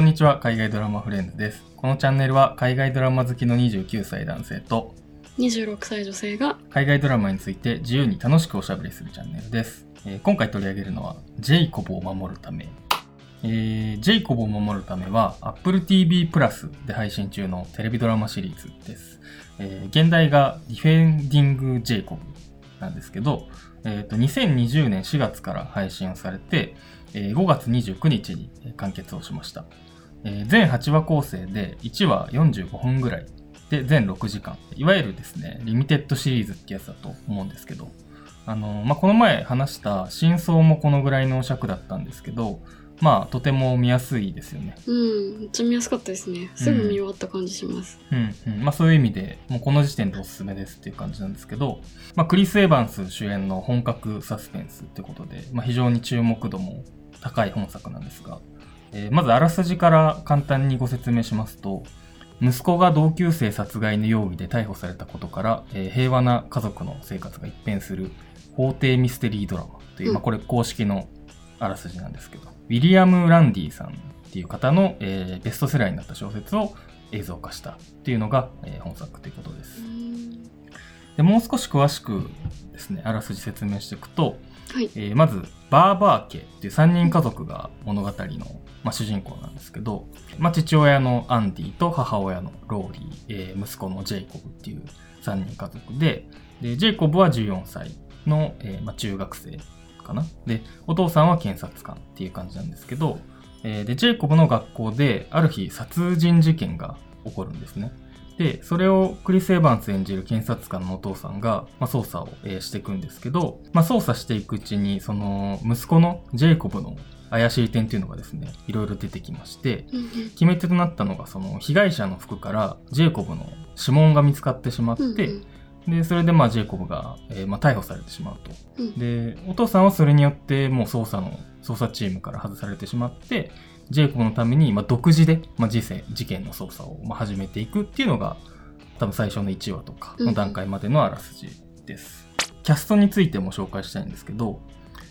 こんにちは、海外ドラマフレンズです。このチャンネルは海外ドラマ好きの29歳男性と26歳女性が海外ドラマについて自由に楽しくおしゃべりするチャンネルです。えー今回取り上げるのは、ジェイコブを守るため。えージェイコブを守るためは Apple TV プラスで配信中のテレビドラマシリーズです。えー現代がディフェンディング・ジェイコブなんですけど、えーと2020年4月から配信をされて、えー5月29日にえー完結をしました。えー全8話構成で1話45分ぐらいで全6時間。いわゆるですね、リミテッドシリーズってやつだと思うんですけど、あの、まあ、この前話した真相もこのぐらいの尺だったんですけど、まあ、とても見やすいですよね。うんめっちゃ見やすかったですねすぐ見終わった感じします、うんうん。まあ、そういう意味で、もうこの時点でおすすめですっていう感じなんですけど、まあ、クリス・エヴァンス主演の本格サスペンスってことで、まあ、非常に注目度も高い本作なんですが、えーまずあらすじから簡単にご説明しますと、息子が同級生殺害の容疑で逮捕されたことから、えー平和な家族の生活が一変する法廷ミステリードラマという、うんまあ、これ公式のあらすじなんですけど、ウィリアム・ランディさんっていう方の、えーベストセラーになった小説を映像化したっていうのが、えー本作ということですう。んでもう少し詳しくですね、あらすじ説明していくと、はいえーまず、バーバー家っていう3人家族が物語の、まあ、主人公なんですけど、まあ、父親のアンディと母親のローリー、えー息子のジェイコブっていう3人家族で、でジェイコブは14歳の、えーまあ、中学生かな。で、お父さんは検察官っていう感じなんですけど、えで、ジェイコブの学校である日殺人事件が起こるんですね。で、それをクリス・エヴァンス演じる検察官のお父さんが、まあ、捜査を、えーしていくんですけど、まあ、捜査していくうちに、その、息子のジェイコブの怪しい点っていうのがですね、いろいろ出てきまして、うん決め手となったのが、その、被害者の服からジェイコブの指紋が見つかってしまって、うんうん。で、それでまあジェイコブが、えーまあ、逮捕されてしまうと。うん。で、お父さんはそれによってもう捜査の、捜査チームから外されてしまって、ジェイコブのために、まあ、独自で、まあ、事件事件の捜査を、まあ、始めていくっていうのが、多分最初の1話とかの段階までのあらすじです。キャストについても紹介したいんですけど、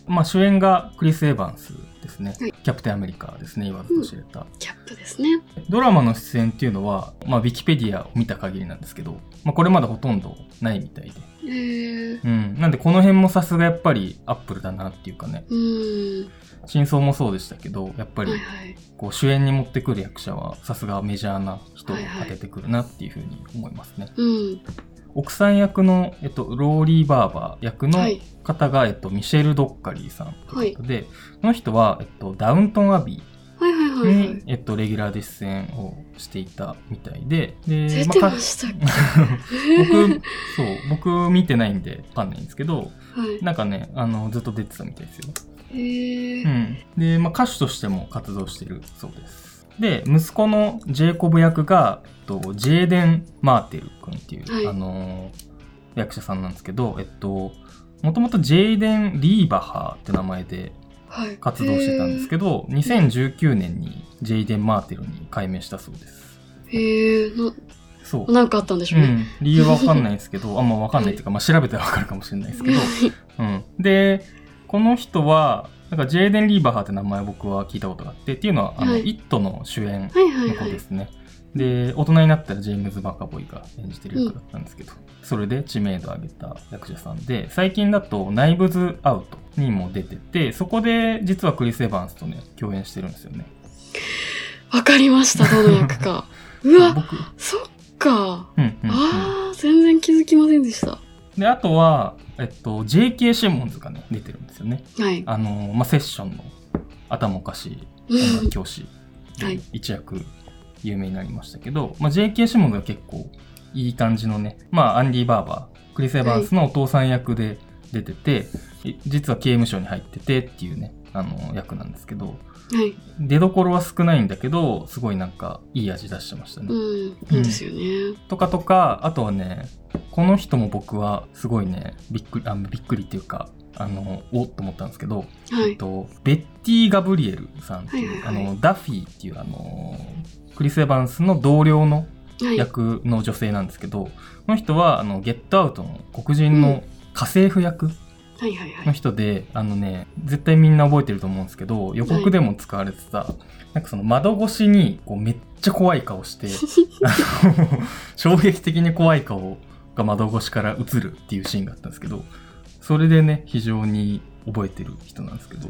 まあ、主演がクリス・エヴァンスですね。はいキャプテンアメリカですね、言わずと知れた。キャップですねドラマの出演っていうのは、まあ、ウィキペディアを見た限りなんですけど、まあ、これまでほとんどないみたいで。えー、うん。なんで、この辺もさすがやっぱりアップルだなっていうかね、うん真相もそうでしたけど、やっぱりはいはいこう主演に持ってくる役者はさすがメジャーな人を当ててくるなっていうふうに思いますね。うん奥さん役の、えっと、ローリー・バーバー役のはい方が、えっと、ミシェル・ドッカリーさんということで、この人は、えっと、ダウントン・アビはいはいーに、はいはいえっと、レギュラーで出演をしていたみたいで、で、出てかましたっけ、僕、そう、僕見てないんでわかんないんですけど、はいなんかね、あの、ずっと出てたみたいですよ。えーうん。で、まあ、歌手としても活動してるそうです。で、息子のジェイコブ役が、えっと、ジェーデン・マーテル君っていう、はい。あのー役者さんなんですけど、えっと、もともとジェーデン・リーバハーって名前ではい。活動してたんですけど、2019年にジェイデン・マーテルに改名したそうです。えー、えそう。ー、。なんかあったんでしょうね、うん、理由はわかんないですけど、あんまわかんないっていうか、まあ、調べたらわかるかもしれないですけど、うん。で、この人は、なんかジェイデン・リーバハーって名前僕は聞いたことがあって、っていうのは、あの、はいイットの主演の子はいですね。で、大人になったらジェームズ・バカボイが演じてる役だったんですけど、それで知名度を上げた役者さんで、最近だとナイブズ・アウトにも出てて、そこで実はクリス・エヴァンスとね、共演してるんですよね。わかりましたどの役か うわ僕、そっかうんうん、うん。あー全然気づきませんでしたで、あとは、えっと、J.K. シモンズがね、出てるんですよね。はいあの、まあ、セッションの頭おかしい音楽教師で はい一躍有名になりましたけど、まあ、J.K. シモンズは結構いい感じのね、まあ、アンディ・バーバー、クリス・エヴァンスのお父さん役で出てて、い実は刑務所に入っててっていうね、あの、役なんですけど、はい。出どころは少ないんだけど、すごいなんかいい味出してましたね。うんいいですよね、とかとか、あとはね、この人も僕はすごいね、びっくり、あびっくりっていうか、あの、おっと思ったんですけど、はい。えっと、ベッティ・ガブリエルさんっていう、はいはいはい。あの、ダフィーっていう、あの、クリス・エヴァンスの同僚のはい。役の女性なんですけど、この人は、あの、ゲットアウトの黒人の家政婦役はいはいはい。の人で、あのね、絶対みんな覚えてると思うんですけど、予告でも使われてた、なんかその窓越しにこうめっちゃ怖い顔して、衝撃的に怖い顔が窓越しから映るっていうシーンがあったんですけど、それでね、非常に覚えてる人なんですけど、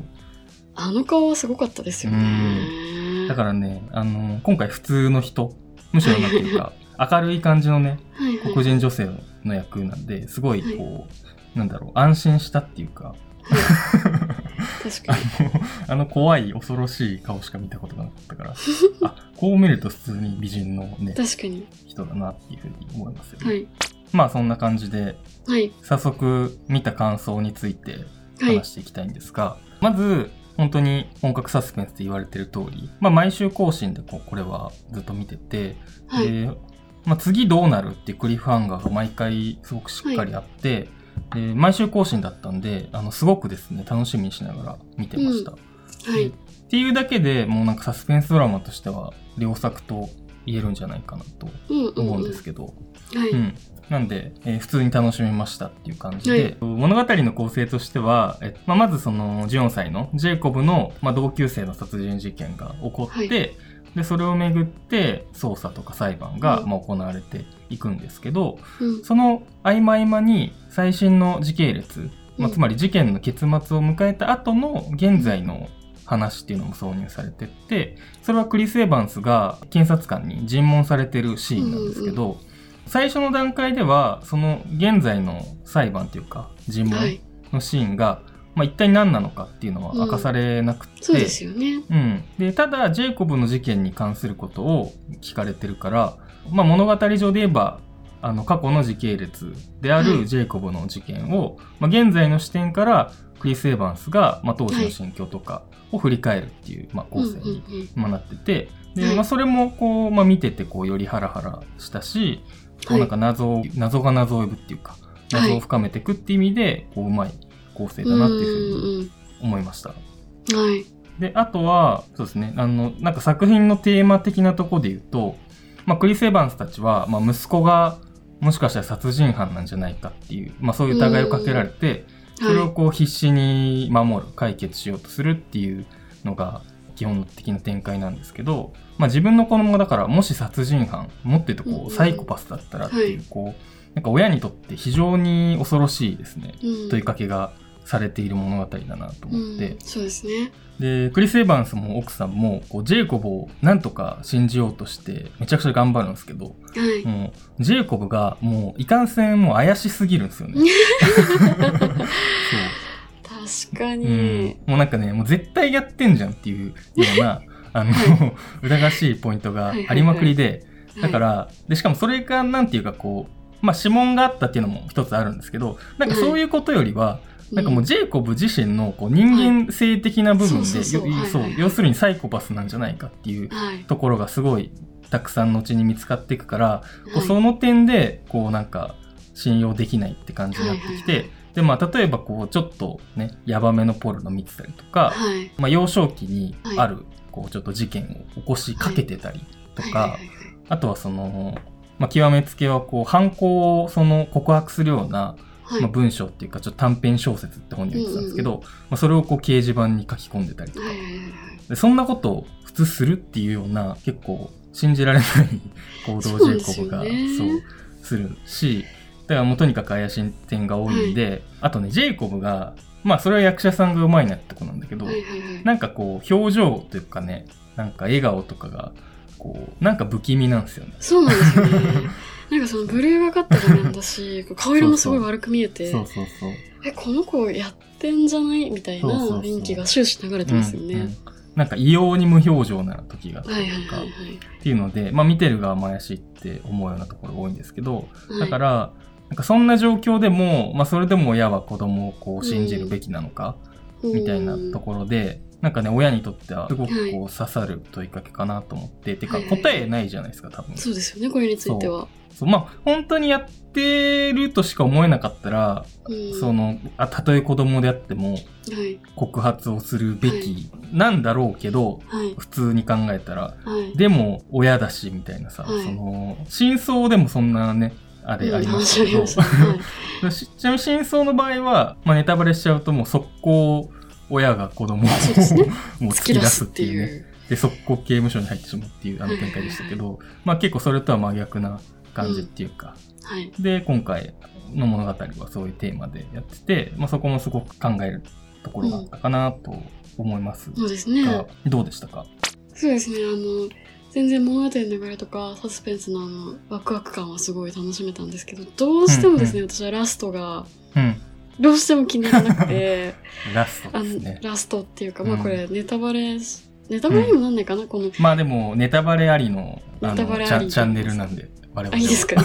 あの顔はすごかったですよね。だからね、あの、今回普通の人、むしろなんていうか、明るい感じのね、はいはい、黒人女性の役なんで、すごいこう、なんだろう、安心したっていうか、確かあに。の、あの 怖い恐ろしい顔しか見たことがなかったから、あ、こう見ると普通に美人のね、確かに。人だなっていうふうに思いますよね。はい。まあそんな感じで、はい。早速見た感想についてはい話。していきたいんですが、まず、本当に本格サスペンスって言われてる通り、まあ毎週更新でこうこれはずっと見てて、はい。で、まあ、次どうなるっていうクリフハンガーが毎回すごくしっかりあって、で毎週更新だったんであのすごくですね楽しみにしながら見てました、はい。っていうだけでもうなんかサスペンスドラマとしては良作と言えるんじゃないかなとうんうん、思うんですけど、はい。うん。なんで、えー普通に楽しめましたっていう感じで、はい。物語の構成としては、えまあ、まずその14歳のジェイコブの、まあ、同級生の殺人事件が起こって、はいでそれをめぐって捜査とか裁判が、うんまあ、行われていくんですけどうん。その合間合間に最新の時系列、まあ、うんつまり事件の結末を迎えた後の現在の話っていうのも挿入されてってそれはクリス・エヴァンスが検察官に尋問されてるシーンなんですけど、最初の段階ではその現在の裁判というか尋問はい。のシーンが、まあ、一体何なのかっていうのは明かされなくて、そうですよね。うん、でただジェイコブの事件に関することを聞かれてるから、まあ、物語上で言えばあの過去の時系列であはい。るジェイコブの事件を、まあ、現在の視点からクリス・エヴァンスが、まあ、当時の心境とかを振り返るっていう、まあ、構成うんうんに、うん。まあなっててで、はい。まあ、それもこう、まあ、見ててこうよりハラハラしたし、こうなんか謎を謎が謎を呼ぶっていうか謎を深めていくっていう意味で、こううまい構成だなっていうふうにう思いました。はい。で、あとは、そうですね、あの、なんか作品のテーマ的なところで言うと、まあ、クリス・エヴァンスたちは、まあ、息子がもしかしたら殺人犯なんじゃないかっていう、まあ、そういう疑いをかけられて、それをはこう必死に守る、解決しようとするっていうのが基本的な展開なんですけど、まあ、自分の子供がだから、もし殺人犯、もっと言うとこうサイコパスだったらっていう、はい。こう、なんか親にとって非常に恐ろしいですね、い。うん。問いかけがされている物語だなと思って、うん、そうですね。でクリス・エヴァンスも奥さんもこうジェイコブをなんとか信じようとしてめちゃくちゃ頑張るんですけどはい。もうジェイコブがもういかんせんもう怪しすぎるんですよね。確 かそう、うんに。、もうなんかねもう絶対やってんじゃんっていうような あの、は疑わしいポイントがありまくりで、だかはらでしかもそれがなんていうかこうまあ指紋があったっていうのも一つあるんですけどなんかそういうことよりは、い、なんかもうジェイコブ自身のこう人間性的な部分で、要するにサイコパスなんじゃないかっていう。ところがすごいたくさん後に見つかっていくから、こうはいその点でこうなんか信用できないって感じになってきて、はいはいはい。でまあ例えばこうちょっとねヤバめのポルノ見てたりとか、はい。まあ、幼少期にある、はこうちょっと事件を起こしかけてたりとか、はいはいはいあとはその、まあ、極めつけはこう犯行をその告白するようなはい。まあ、文章っていうかちょっと短編小説って本に言ってたんですけど、まあ、それをこう掲示板に書き込んでたりとか、はいはいはいはい。でそんなことを普通するっていうような結構信じられない 行動をジェイコブがそうでするしだからもうとにかく怪しい点が多いんで、あとねジェイコブがまあそれは役者さんがうまいなってことなんだけど、はいはいはい。なんかこう表情というかねなんか笑顔とかがこうなんか不気味なんですよね。そうなんですよね。なんかそのブルーがかった画面だし、顔色もすごい悪く見えて、そうそうそう。え、この子やってんじゃない？みたいな雰囲気が終始流れてますよね。うんうんなんか異様に無表情な時があったはいりとか。っていうので、まあ、見てる側も怪しいって思うようなところが多いんですけど、はいだからなんかそんな状況でも、まあ、それでも親は子供をこう信じるべきなのか、みたいなところでなんかね親にとってはすごくこう刺さる問いかけかなと思って、てか答えないじゃないですか多分。そうですよね、これについては。そうまあ本当にやってるとしか思えなかったら、うんそのあたとえ子供であってもはい。告発をするべきなんだろうけど、はい。普通に考えたらはい。でも親だしみたいなさ、はいその真相でもそんなねあれうんありまし話ありましたたけど、し ちなみに真相の場合は、まあ、ネタバレしちゃうともう速攻親が子供をね もう突突き出すってていういうね。で、速攻刑務所に入ってしまうっていうあの展開でしたけど、まあ結構それとは真逆な感じっていうか、はい。で、今回の物語はそういうテーマでやってて、まあそこもすごく考えるところがあったかなと思います。そうですね。が、どうでしたか？そうですね。あの全然物語の流れとかサスペンスのあのワクワク感はすごい楽しめたんですけどどうしてもですね、私はラストがうん。どうしても気に入らなくて ラストね。ラストっていうか、まあうん。これネタバレしネタバレにもなんないかな、このまあでも、ネタバレありの、あの、チネタバレあり。ャチャンネルなんで、我々は。あいいですかね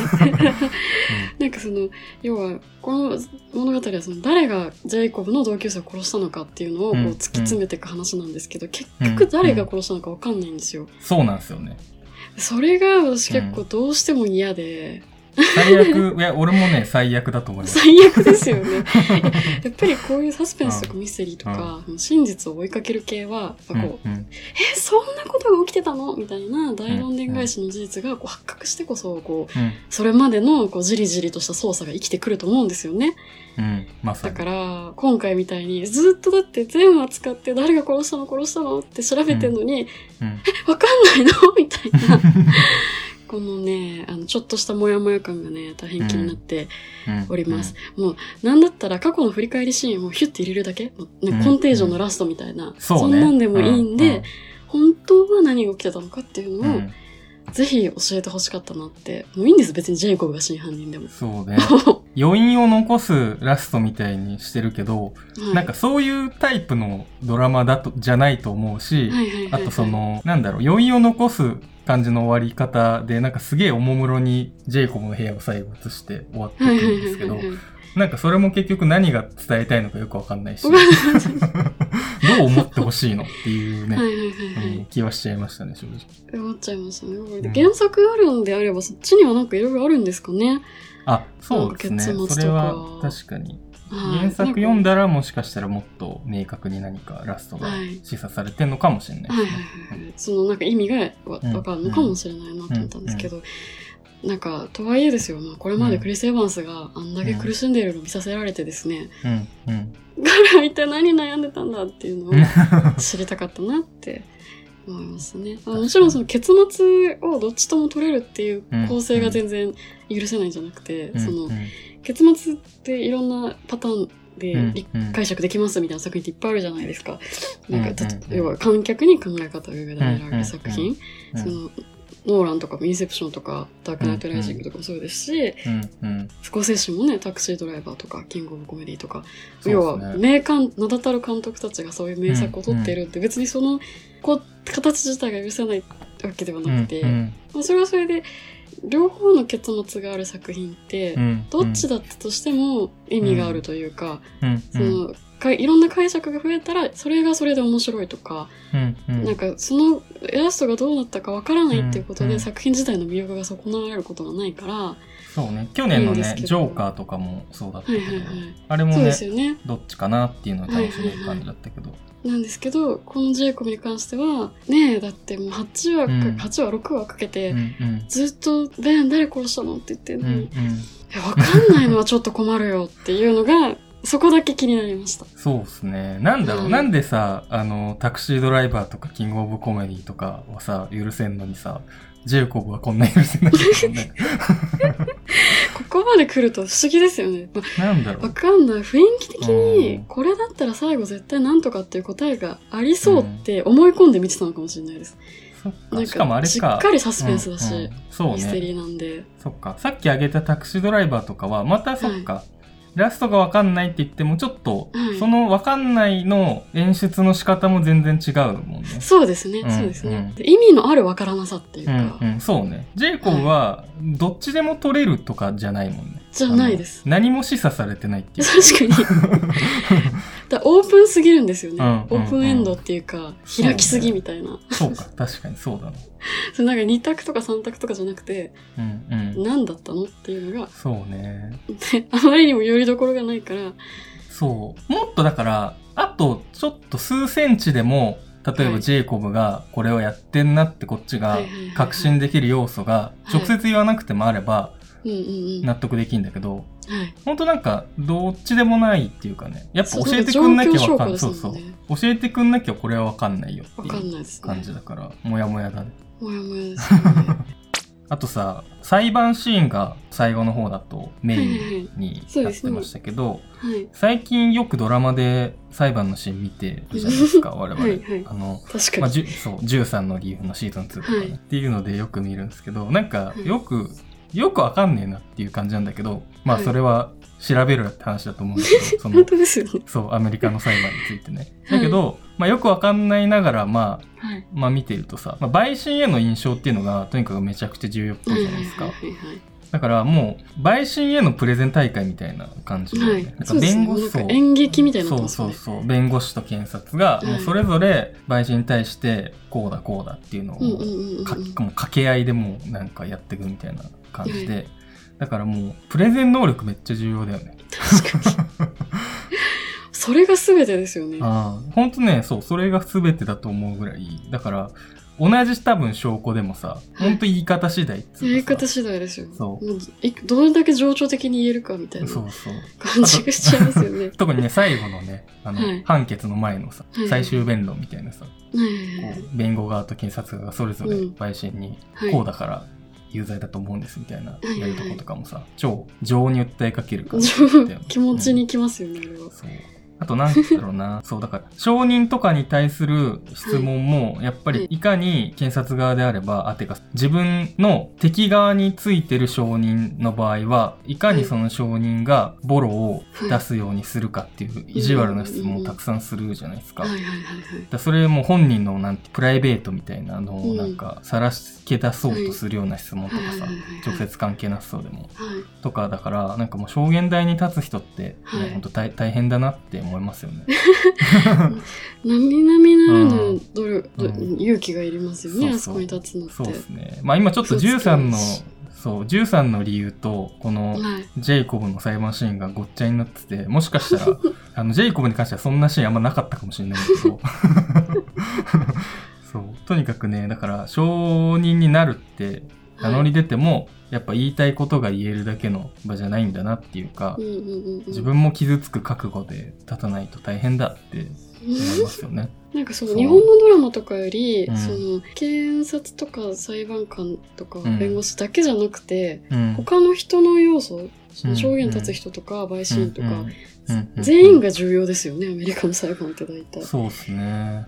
なんかその要はこの物語はその誰がジェイコブの同級生を殺したのかっていうのをこううん突き詰めていく話なんですけど、結局誰が殺したのかわかんないんですよ。そうなんですよね。それが私結構どうしても嫌で、最悪、いや、俺もね、最悪だと思います。最悪ですよね。やっぱりこういうサスペンスとかミステリーとか、真実を追いかける系は、こう、うんうんえ、そんなことが起きてたの？みたいな大論伝返しの事実がこう発覚してこそ、こう、うんそれまでのこうじりじりとした捜査が生きてくると思うんですよね。うん、まさだに。から、今回みたいにずっとだって全話使って誰が殺したの？殺したの？って調べてんのに、うんわかんないの？みたいな。このね、あの、ちょっとしたモヤモヤ感がね、大変気になってうん。おります。。もう、なんだったら過去の振り返りシーンをヒュッて入れるだけ、ねうん。コンテージョンのラストみたいな、そうね。んなんでもいいんで、本当は何が起きてたのかっていううん、うのを、んぜひ教えてほしかったなって。もういいんです、別にジェイコブが真犯人でも。そうね。余韻を残すラストみたいにしてるけど、はいなんかそういうタイプのドラマだと、じゃないと思うし、あとそ、の、なんだろう、余韻を残す感じの終わり方で、なんかすげえおもむろにジェイコブの部屋を最後映して終わってるんですけどなんかそれも結局何が伝えたいのかよくわかんないし、わどう思ってほしいのっていうね、はいはいはいはい。うん気はしちゃいましたね、正直。思っちゃいましたね。うん原作あるんであれば、そっちにはなんかいろいろあるんですかね。あ、そうですね。それは確かに。はい原作読んだらもしかしたらもっと明確に何かラストがはい示唆されてんのかもしれないですはいね。はいはい。そのなんか意味がわうんわかるのかもしれないなと思ったんですけど、なんか、とはいえですよ、まあ、これまでクリス・エヴァンスがあんだけ苦しんでいるのを見させられてですね、うん、うん。彼は一体何悩んでたんだっていうのを 知りたかったなって 思いますね。あもちろんその結末をどっちとも取れるっていう構成が全然許せないんじゃなくて、うん。そのうん。結末っていろんなパターンで解釈できますみたいな作品っていっぱいあるじゃないですか。なんか要は観客に考え方を委ねられる作品。うん。そのノーランとかもインセプションとかダークナイトライジングとかもそうですし、うん、うん。不幸精神もね、タクシードライバーとか、キングオブコメディとか、そう要は。名監、名だたる監督たちがそういう名作を撮っているって、別にそのこう形自体が許せないわけではなくて、うんまあ、それはそれで、両方の結末がある作品って、うんどっちだったとしても意味があるというか、うん。そのかいろんな解釈が増えたらそれがそれで面白いとか、うんうん。なんかそのラストがどうなったかわからないっていうことで、うんうん。作品自体の魅力が損なわれることがないから、はそうね。去年のね、いいんですけど。ジョーカーとかもそうだったけど、いはいはい。あれもねね。どっちかなっていうのを楽しめる感じだったけど。なんですけど、このジェイコブに関しては、ねえ、だってもう8話か、うん。8話、6話かけて、うんうん。ずっと、ベン、誰殺したの？って言ってんのに、うんうん。わかんないのはちょっと困るよっていうのが、そこだけ気になりました。そうですね。なんだろう、はいなんでさ、あの、タクシードライバーとかキングオブコメディとかはさ、許せんのにさ、ジェイコブはこんな許せないね。ここまで来ると不思議ですよね。まわなんだろう。かんない。雰囲気的うんに、これだったら最後絶対なんとかっていう答えがありそうって思い込んで見てたのかもしれないです。そっか。なんしかもあれか。しっかりサスペンスだし、うんうんそうね。ミステリーなんで。そっか。さっき挙げたタクシードライバーとかは、またそっか。ラストがわかんないって言っても、ちょっと、はいそのわかんないの演出の仕方も全然違うもんね。そうですね、うんそうですね、うんで意味のあるわからなさっていううんか、うん、そうね。ジェイコブは、どっちでも取れるとかじゃないもんね。じゃないです何も示唆されてないっていう。確かに。だオープンすぎるんですよね。うんうんうんオープンエンドっていうか、開きすぎみたいな。そうか、確かにそうだな。それなんか2択とか3択とかじゃなくて、うんうん。何だったのっていうのが、そうね。であまりにもよりどころがないから、そう。もっとだから、あとちょっと数センチでも、例えはいばジェイコブがこれをやってんなってこっちが確信できる要素がはい直接言わなくてもあれば。納得できんだけど、はい。ほんとなんか、どっちでもないっていうかね、やっぱ教えてくんなきゃわかんない。状況証拠そうそう。教えてくんなきゃこれはわかんないよわっていう。感じだから、もやもやだね。もやもやですよね。あとさ、裁判シーンが最後の方だとメインにそうですねなってましたけど、はい。最近よくドラマで裁判のシーン見てるじゃないですか、我々。はいはいあの、確かに。まあ、そう、13の理由のシーズン2とかね、はいっていうのでよく見るんですけど、なんかはいよく、よくわかんねえなっていう感じなんだけど、まあはいそれは調べるって話だと思うんだけど、その。そう、アメリカの裁判についてね。だけど、まあよくわかんないながら、まあ、はい。まあ見てるとさ、まあ、陪審への印象っていうのがとにかくめちゃくちゃ重要っぽいじゃないですか。はいはいはいだからもう、陪審へのプレゼン大会みたいな感じで、はい。なんか。弁護士となんか演劇みたいになってそう。そうそう弁護士と検察がはいもうそれぞれ陪審に対してこうだこうだっていうのをうんうんうんうん。かもう掛け合いでもうなんかやっていくみたいな感じで、はだからもうプレゼン能力めっちゃ重要だよね。確かに。それが全てですよね。ああ本当ねそうそれが全てだと思うぐらい。だから同じ多分証拠でもさはい本当言い方次第っつうかさ。やり方次第ですよ。そう。もういどれだけ情緒的に言えるかみたいなそうそう感じがしちゃいますよね。特にね最後のねあの、はい。判決の前のさはい。最終弁論みたいなさ、はい弁護側と検察側がそれぞれうん。陪審にはい。こうだから有罪だと思うんですみたいなはいやるとことかもさ超情に訴えかける感じ 情だよね。気持ちにきますよね、あれは。そうあとなんだろうな。そうだから証人とかに対する質問もやっぱりいかに検察側であればあてか自分の敵側についてる証人の場合はいかにその証人がボロを出すようにするかっていう意地悪な質問をたくさんするじゃないですか。だそれも本人のなんてプライベートみたいなのをうん。なんか晒け出そうとするような質問とかさ直接関係なさそうでも。はい。とかだからなんかもう証言台に立つ人って、ねはい。本当大大変だなって思いますよね。並々ならぬ努力、うん勇気がいりますよね、あそこに立つのって。そうですね。まあ今ちょっと13のそう13の理由とこのはい。ジェイコブの裁判シーンがごっちゃになっててもしかしたら あのジェイコブに関してはそんなシーンあんまなかったかもしれないけど そうとにかくねだから証人になるって名乗り出ても、やっぱ言いたいことが言えるだけの場じゃないんだなっていうか、うんうんうんうん、自分も傷つく覚悟で立たないと大変だって思いますよね。なんかその日本のドラマとかより、うん。その検察とか裁判官とかうん。弁護士だけじゃなくて、うん、他の人の要素そのうん証言立つ人とか陪審とか、全員が重要ですよねアメリカの裁判って大体。そうですね。なん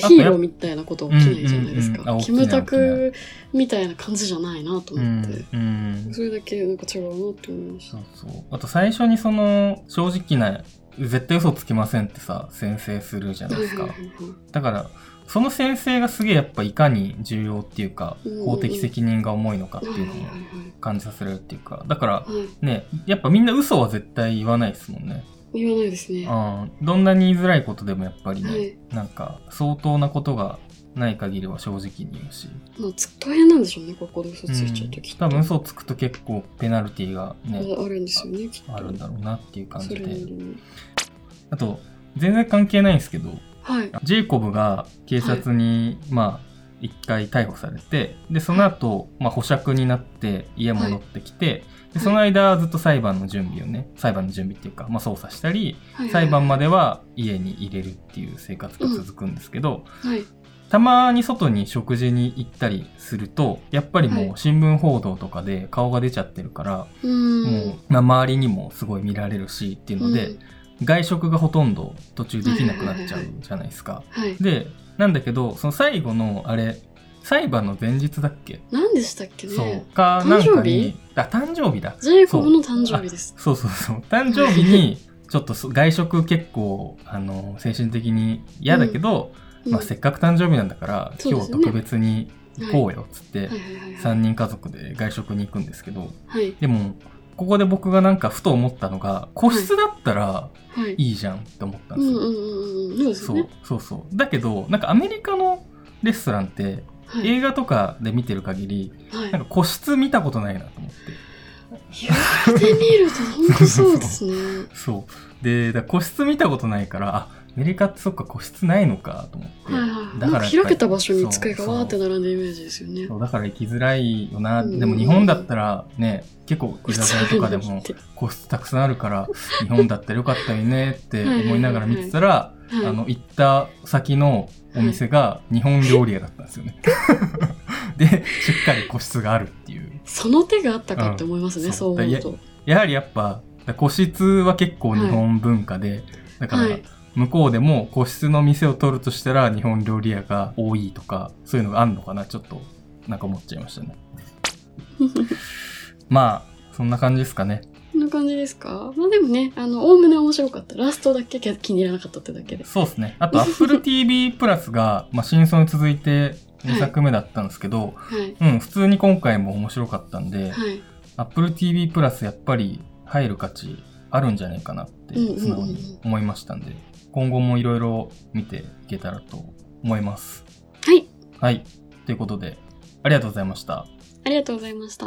かヒーローみたいなこと起きないじゃないですか。あキムタクみたいな感じじゃないなとう思って、んうんそれだけなんか違うなって思いましたそう。そう。あと最初にその正直な絶対嘘つきませんってさ宣誓するじゃないですか。だからその宣誓がすげえやっぱいかに重要っていうかうんうん法的責任が重いのかっていうのを感じさせられるっていうかだからはいねやっぱみんな嘘は絶対言わないですもんね。言わないですね。うん。どんなに言いづらいことでもやっぱりね、はいなんか相当なことがない限りは正直に言うし。まあ、つ大変なんでしょうね、ここで嘘ついちゃうときっと。多分嘘をつくと結構ペナルティーがね、あるんですよね、きっと。あるんだろうなっていう感じで。あと、全然関係ないんですけど、はい。ジェイコブが警察に、まあ、一回逮捕されて、で、その後、まあ、保釈になって家戻ってきて、でその間ずっと裁判の準備をね、裁判の準備っていうか、まあ、捜査したり、はい裁判まで。では家に入れるっていう生活が続くんですけど、はい。たまに外に食事に行ったりすると、やっぱりもはいう新聞報道とかで顔が出ちゃってるから。もう、まあ、周りにもすごい見られるしっていうので、うん外食がほとんど途中できなくなっちゃうじゃないですか。はい。で、なんだけど、その最後のあれ、裁判の前日だっけ、何でしたっけね？そう。か、なんか誕生日？に、あ、誕生日だ。ジェイコブの誕生日です。そうそうそう。誕生日に、ちょっとそ外食結構、あの、精神的に嫌だけど、うんまあ、せっかく誕生日なんだから、今日そうですよね特別に行こうよ、つって、はいはいはいはい。3人家族で外食に行くんですけど、はい。でも、ここで僕がなんかふと思ったのが、個室だったらはい。いいじゃんって思ったんですよ。そうそう。そう。だけど、なんかアメリカのレストランって、はい。映画とかで見てる限り、はいなんか個室見たことないなと思って。言われてみると本当そうですね。そう。で、個室見たことないから、あ、メリカってそっか個室ないのかと思って。はいはい。だから開けた場所に机がわーって並んでるイメージですよね。そうだから行きづらいよな。うんでも日本だったらね、結構居酒屋とかでも個室たくさんあるから、日本だったらよかったよねって思いながら見てたら、はいあの、行った先のお店が日本料理屋だったんですよね。で、しっかり個室があるっていう。その手があったかって思いますね、うんそう思うと。やはりやっぱ、個室は結構日本文化で、だから、はい。向こうでも個室の店を取るとしたら日本料理屋が多いとか、そういうのがあるのかな、ちょっと、なんか思っちゃいましたね。まあ、そんな感じですかね。こんな感じですか？まあでもね、あの、おおむね面白かった。ラストだけ気に入らなかったってだけで。そうですね。あと、Apple TV プラスが、まあ、真相に続いて2作目だったんですけど、はい。うん、普通に今回も面白かったんで、はい。Apple TV プラスやっぱり入る価値あるんじゃないかなってうんうんうん素直に思いましたんで、今後もいろいろ見ていけたらと思います。はい。はい。ということで、ありがとうございました。ありがとうございました。